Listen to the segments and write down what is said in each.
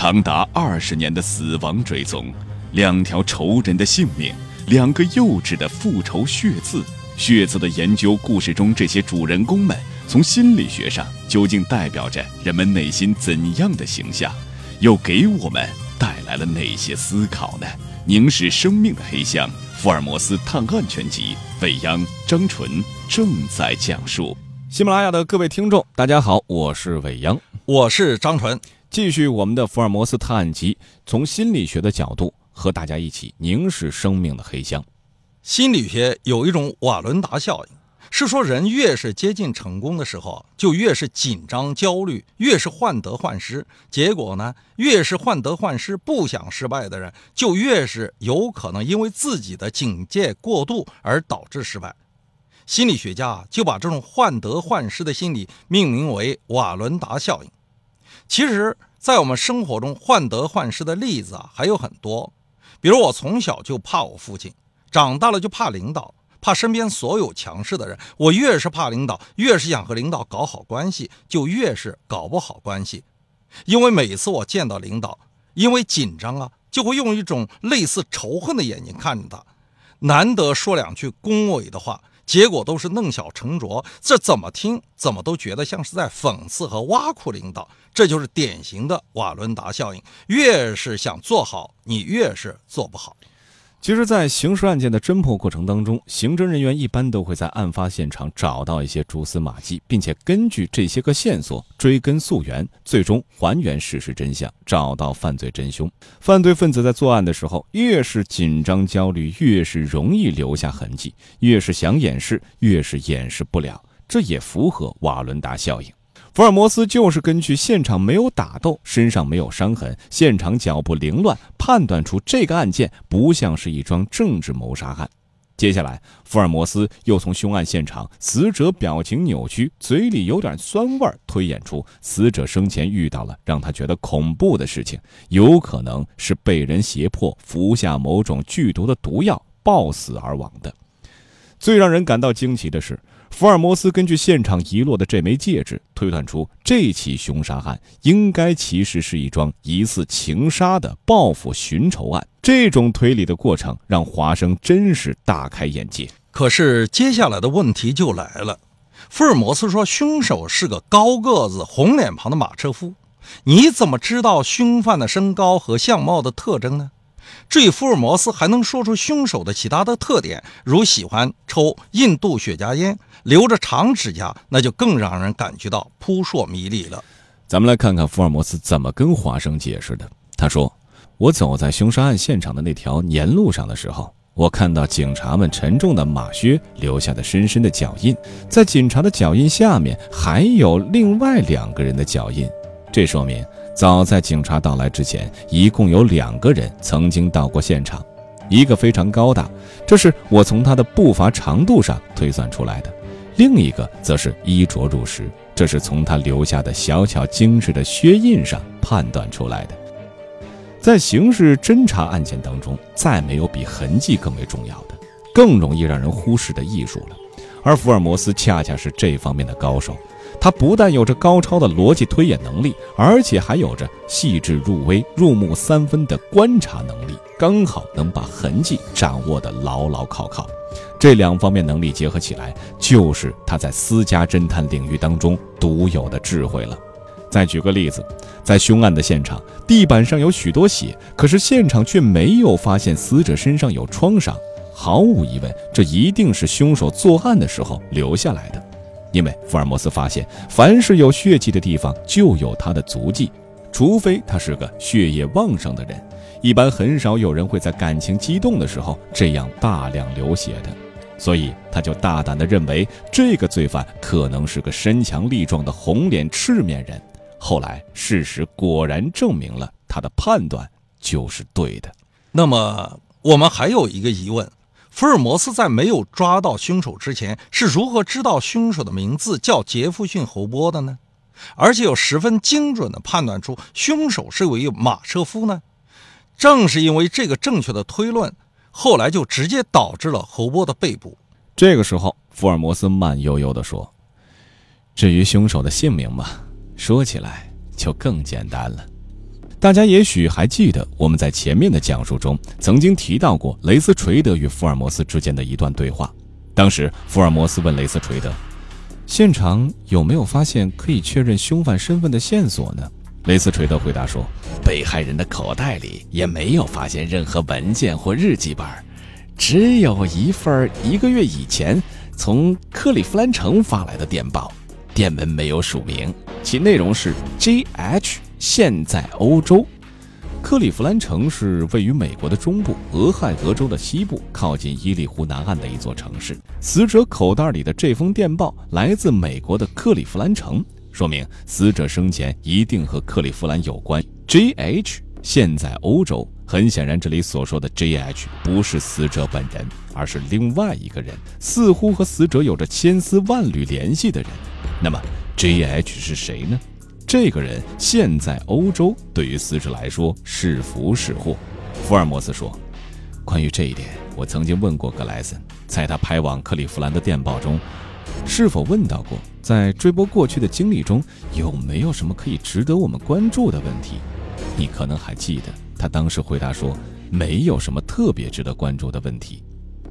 长达二十年的死亡追踪，两条仇人的性命，两个幼稚的复仇血字，血字的研究，故事中这些主人公们从心理学上究竟代表着人们内心怎样的形象，又给我们带来了哪些思考呢？凝视生命的黑箱，福尔摩斯探案全集，未央张纯正在讲述。喜马拉雅的各位听众，大家好，我是未央，我是张纯，继续我们的福尔摩斯探案集，从心理学的角度和大家一起凝视生命的黑箱。心理学有一种瓦伦达效应，是说人越是接近成功的时候，就越是紧张焦虑，越是患得患失。结果呢，越是患得患失、不想失败的人，就越是有可能因为自己的警戒过度而导致失败。心理学家就把这种患得患失的心理命名为瓦伦达效应。其实，在我们生活中，患得患失的例子啊还有很多。比如，我从小就怕我父亲，长大了就怕领导，怕身边所有强势的人。我越是怕领导，越是想和领导搞好关系，就越是搞不好关系。因为每次我见到领导，因为紧张啊，就会用一种类似仇恨的眼睛看着他，难得说两句恭维的话。结果都是弄巧成拙，这怎么听怎么都觉得像是在讽刺和挖苦领导，这就是典型的瓦伦达效应。越是想做好，你越是做不好。其实，在刑事案件的侦破过程当中，刑侦人员一般都会在案发现场找到一些蛛丝马迹，并且根据这些个线索追根溯源，最终还原事实真相，找到犯罪真凶。犯罪分子在作案的时候，越是紧张焦虑，越是容易留下痕迹；越是想掩饰，越是掩饰不了。这也符合瓦伦达效应。福尔摩斯就是根据现场没有打斗、身上没有伤痕、现场脚步凌乱，判断出这个案件不像是一桩政治谋杀案。接下来，福尔摩斯又从凶案现场死者表情扭曲、嘴里有点酸味推演出死者生前遇到了让他觉得恐怖的事情，有可能是被人胁迫服下某种剧毒的毒药暴死而亡的。最让人感到惊奇的是。福尔摩斯根据现场遗落的这枚戒指，推断出这起凶杀案应该其实是一桩疑似情杀的报复寻仇案。这种推理的过程让华生真是大开眼界。可是接下来的问题就来了：福尔摩斯说凶手是个高个子、红脸庞的马车夫，你怎么知道凶犯的身高和相貌的特征呢？至于福尔摩斯还能说出凶手的其他的特点，如喜欢抽印度雪茄烟。留着长指甲，那就更让人感觉到扑朔迷离了。咱们来看看福尔摩斯怎么跟华生解释的。他说：“我走在凶杀案现场的那条年路上的时候，我看到警察们沉重的马靴留下的深深的脚印，在警察的脚印下面还有另外两个人的脚印。这说明，早在警察到来之前，一共有两个人曾经到过现场，一个非常高大，这是我从他的步伐长度上推算出来的。”另一个则是衣着入时，这是从他留下的小巧精致的靴印上判断出来的。在刑事侦查案件当中，再没有比痕迹更为重要的、更容易让人忽视的艺术了。而福尔摩斯恰恰是这方面的高手。他不但有着高超的逻辑推演能力，而且还有着细致入微、入木三分的观察能力，刚好能把痕迹掌握得牢牢靠靠。这两方面能力结合起来，就是他在私家侦探领域当中独有的智慧了。再举个例子，在凶案的现场，地板上有许多血，可是现场却没有发现死者身上有创伤。毫无疑问，这一定是凶手作案的时候留下来的。因为福尔摩斯发现，凡是有血迹的地方就有他的足迹，除非他是个血液旺盛的人。一般很少有人会在感情激动的时候这样大量流血的，所以他就大胆地认为这个罪犯可能是个身强力壮的红脸赤面人。后来事实果然证明了他的判断就是对的。那么我们还有一个疑问：福尔摩斯在没有抓到凶手之前是如何知道凶手的名字叫杰弗逊·侯波的呢？而且有十分精准地判断出凶手是位马车夫呢？正是因为这个正确的推论，后来就直接导致了侯波的被捕。这个时候，福尔摩斯慢悠悠地说：“至于凶手的姓名嘛，说起来就更简单了。大家也许还记得，我们在前面的讲述中曾经提到过雷斯垂德与福尔摩斯之间的一段对话。当时，福尔摩斯问雷斯垂德：“现场有没有发现可以确认凶犯身份的线索呢？”雷斯垂德回答说：“被害人的口袋里也没有发现任何文件或日记本，只有一份一个月以前从克利夫兰城发来的电报，电文没有署名，其内容是 J.H。”现在欧洲，克利夫兰城是位于美国的中部，俄亥俄州的西部，靠近伊利湖南岸的一座城市。死者口袋里的这封电报来自美国的克利夫兰城，说明死者生前一定和克利夫兰有关。J.H. 现在欧洲，很显然这里所说的 J.H. 不是死者本人，而是另外一个人，似乎和死者有着千丝万缕联系的人。那么 J.H. 是谁呢？这个人现在欧洲，对于死者来说是福是祸？福尔摩斯说：“关于这一点，我曾经问过格莱森，在他拍往克利夫兰的电报中，是否问到过，在追播过去的经历中有没有什么可以值得我们关注的问题？你可能还记得，他当时回答说，没有什么特别值得关注的问题。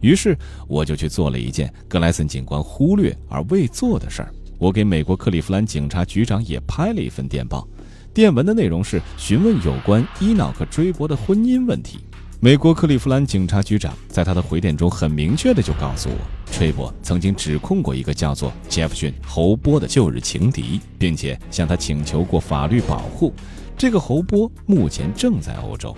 于是我就去做了一件格莱森警官忽略而未做的事儿。”我给美国克利夫兰警察局长也拍了一份电报，电文的内容是询问有关伊瑙克·追博的婚姻问题。美国克利夫兰警察局长在他的回电中很明确的就告诉我，崔博曾经指控过一个叫做杰弗逊·侯波的旧日情敌，并且向他请求过法律保护。这个侯波目前正在欧洲，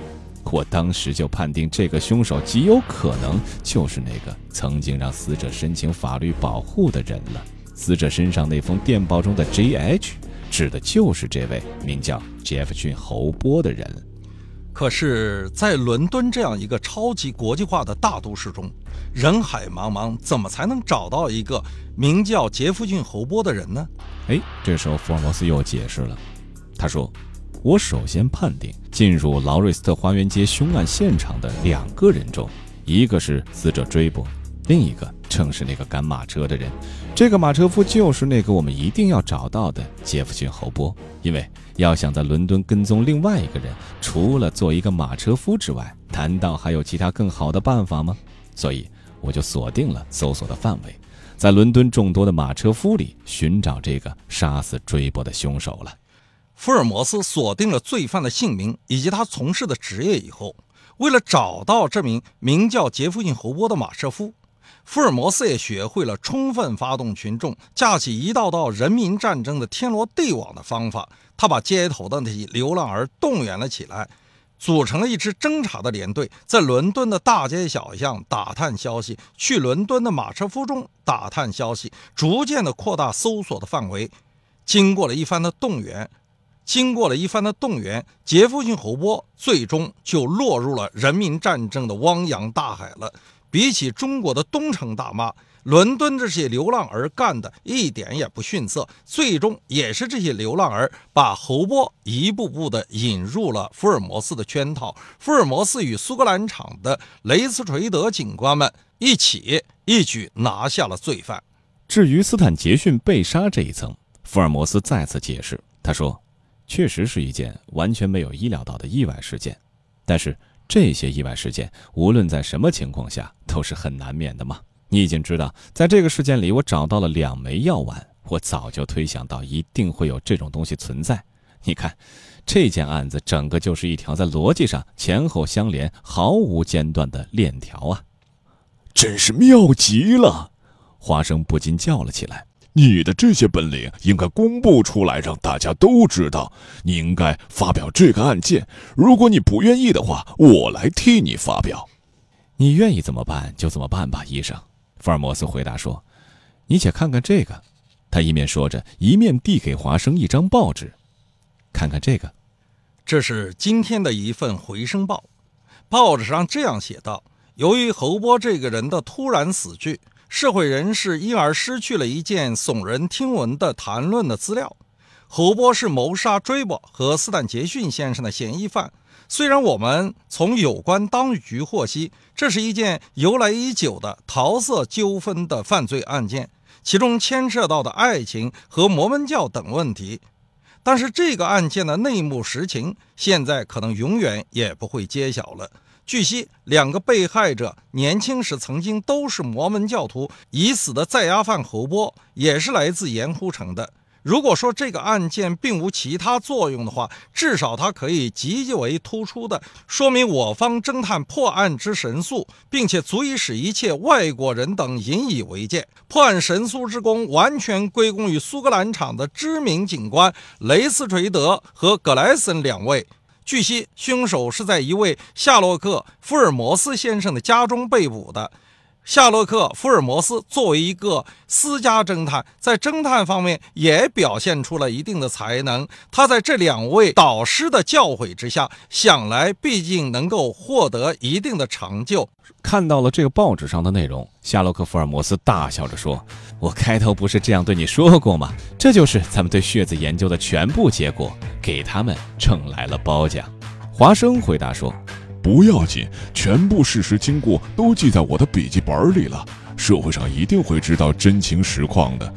我当时就判定这个凶手极有可能就是那个曾经让死者申请法律保护的人了。死者身上那封电报中的 J.H. 指的就是这位名叫杰弗逊·侯波的人。可是，在伦敦这样一个超级国际化的大都市中，人海茫茫，怎么才能找到一个名叫杰弗逊·侯波的人呢？哎，这时候福尔摩斯又解释了。他说：“我首先判定，进入劳瑞斯特花园街凶案现场的两个人中，一个是死者追波，另一个正是那个赶马车的人。”这个马车夫就是那个我们一定要找到的杰弗逊·侯波，因为要想在伦敦跟踪另外一个人，除了做一个马车夫之外，难道还有其他更好的办法吗？所以我就锁定了搜索的范围，在伦敦众多的马车夫里寻找这个杀死追捕的凶手了。福尔摩斯锁定了罪犯的姓名以及他从事的职业以后，为了找到这名名叫杰弗逊·侯波的马车夫。福尔摩斯也学会了充分发动群众，架起一道道人民战争的天罗地网的方法。他把街头的那些流浪儿动员了起来，组成了一支侦查的连队，在伦敦的大街小巷打探消息，去伦敦的马车夫中打探消息，逐渐的扩大搜索的范围。经过了一番的动员，经过了一番的动员，杰弗逊·侯波最终就落入了人民战争的汪洋大海了。比起中国的东城大妈，伦敦这些流浪儿干的一点也不逊色。最终也是这些流浪儿把侯波一步步的引入了福尔摩斯的圈套。福尔摩斯与苏格兰场的雷斯垂德警官们一起一举拿下了罪犯。至于斯坦杰逊被杀这一层，福尔摩斯再次解释，他说：“确实是一件完全没有意料到的意外事件，但是。”这些意外事件，无论在什么情况下都是很难免的嘛。你已经知道，在这个事件里，我找到了两枚药丸。我早就推想到一定会有这种东西存在。你看，这件案子整个就是一条在逻辑上前后相连、毫无间断的链条啊！真是妙极了！华生不禁叫了起来。你的这些本领应该公布出来，让大家都知道。你应该发表这个案件。如果你不愿意的话，我来替你发表。你愿意怎么办就怎么办吧，医生。福尔摩斯回答说：“你且看看这个。”他一面说着，一面递给华生一张报纸：“看看这个，这是今天的一份回声报。报纸上这样写道：由于侯波这个人的突然死去。”社会人士因而失去了一件耸人听闻的谈论的资料。侯波是谋杀追捕和斯坦杰逊先生的嫌疑犯。虽然我们从有关当局获悉，这是一件由来已久的桃色纠纷的犯罪案件，其中牵涉到的爱情和摩门教等问题，但是这个案件的内幕实情，现在可能永远也不会揭晓了。据悉，两个被害者年轻时曾经都是摩门教徒，已死的在押犯侯波也是来自盐湖城的。如果说这个案件并无其他作用的话，至少它可以极为突出的说明我方侦探破案之神速，并且足以使一切外国人等引以为戒。破案神速之功完全归功于苏格兰场的知名警官雷斯垂德和格莱森两位。据悉，凶手是在一位夏洛克·福尔摩斯先生的家中被捕的。夏洛克·福尔摩斯作为一个私家侦探，在侦探方面也表现出了一定的才能。他在这两位导师的教诲之下，想来毕竟能够获得一定的成就。看到了这个报纸上的内容，夏洛克·福尔摩斯大笑着说：“我开头不是这样对你说过吗？这就是咱们对血子研究的全部结果，给他们挣来了褒奖。”华生回答说。不要紧，全部事实经过都记在我的笔记本里了。社会上一定会知道真情实况的。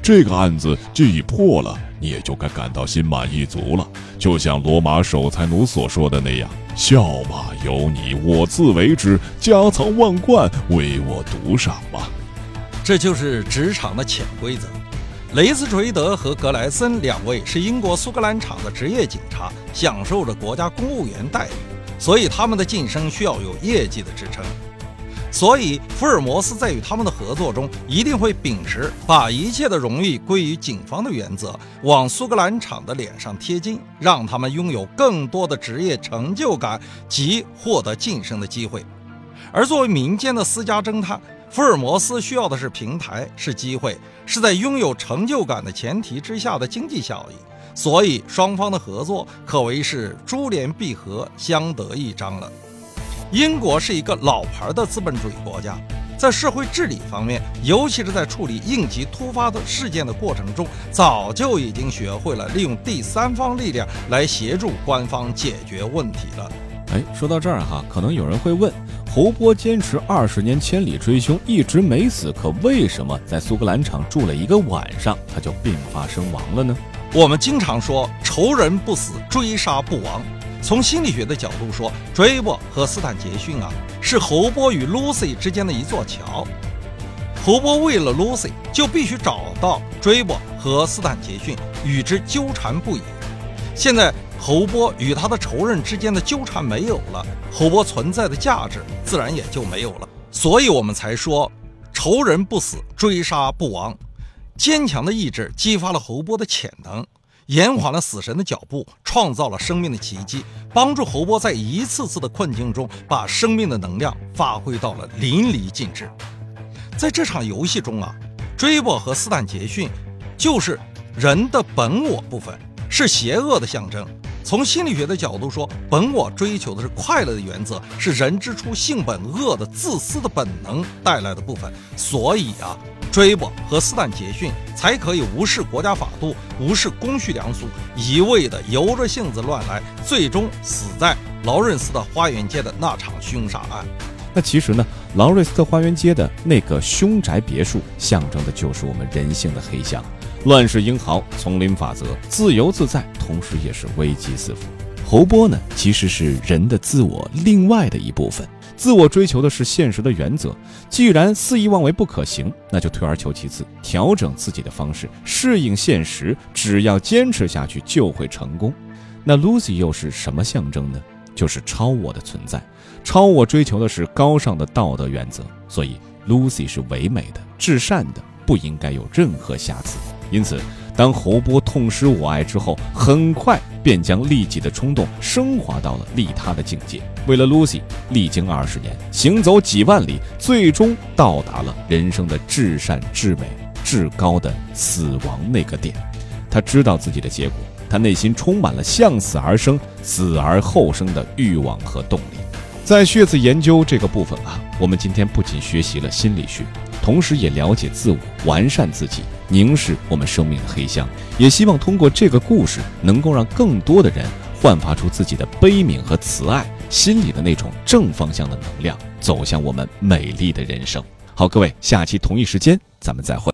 这个案子既已破了，你也就该感到心满意足了。就像罗马守财奴所说的那样：“笑马由你，我自为之；家藏万贯，唯我独赏嘛。”这就是职场的潜规则。雷斯垂德和格莱森两位是英国苏格兰场的职业警察，享受着国家公务员待遇。所以他们的晋升需要有业绩的支撑，所以福尔摩斯在与他们的合作中一定会秉持把一切的荣誉归于警方的原则，往苏格兰场的脸上贴金，让他们拥有更多的职业成就感及获得晋升的机会。而作为民间的私家侦探，福尔摩斯需要的是平台，是机会，是在拥有成就感的前提之下的经济效益。所以，双方的合作可谓是珠联璧合、相得益彰了。英国是一个老牌的资本主义国家，在社会治理方面，尤其是在处理应急突发的事件的过程中，早就已经学会了利用第三方力量来协助官方解决问题了。哎，说到这儿哈，可能有人会问：侯波坚持二十年千里追凶，一直没死，可为什么在苏格兰场住了一个晚上，他就病发身亡了呢？我们经常说仇人不死，追杀不亡。从心理学的角度说，追波和斯坦杰逊啊，是侯波与 Lucy 之间的一座桥。侯波为了 Lucy，就必须找到追波和斯坦杰逊，与之纠缠不已。现在侯波与他的仇人之间的纠缠没有了，侯波存在的价值自然也就没有了。所以我们才说，仇人不死，追杀不亡。坚强的意志激发了侯波的潜能，延缓了死神的脚步，创造了生命的奇迹，帮助侯波在一次次的困境中把生命的能量发挥到了淋漓尽致。在这场游戏中啊，追波和斯坦杰逊就是人的本我部分，是邪恶的象征。从心理学的角度说，本我追求的是快乐的原则，是人之初性本恶的自私的本能带来的部分。所以啊。追捕和斯坦杰逊才可以无视国家法度，无视公序良俗，一味的由着性子乱来，最终死在劳伦斯的花园街的那场凶杀案。那其实呢，劳瑞斯特花园街的那个凶宅别墅，象征的就是我们人性的黑箱：乱世英豪、丛林法则、自由自在，同时也是危机四伏。侯波呢，其实是人的自我另外的一部分。自我追求的是现实的原则，既然肆意妄为不可行，那就退而求其次，调整自己的方式，适应现实。只要坚持下去，就会成功。那 Lucy 又是什么象征呢？就是超我的存在。超我追求的是高尚的道德原则，所以 Lucy 是唯美的、至善的，不应该有任何瑕疵。因此。当侯波痛失我爱之后，很快便将利己的冲动升华到了利他的境界。为了 Lucy，历经二十年，行走几万里，最终到达了人生的至善、至美、至高的死亡那个点。他知道自己的结果，他内心充满了向死而生、死而后生的欲望和动力。在血字研究这个部分啊，我们今天不仅学习了心理学。同时也了解自我，完善自己，凝视我们生命的黑箱。也希望通过这个故事，能够让更多的人焕发出自己的悲悯和慈爱，心里的那种正方向的能量，走向我们美丽的人生。好，各位，下期同一时间咱们再会。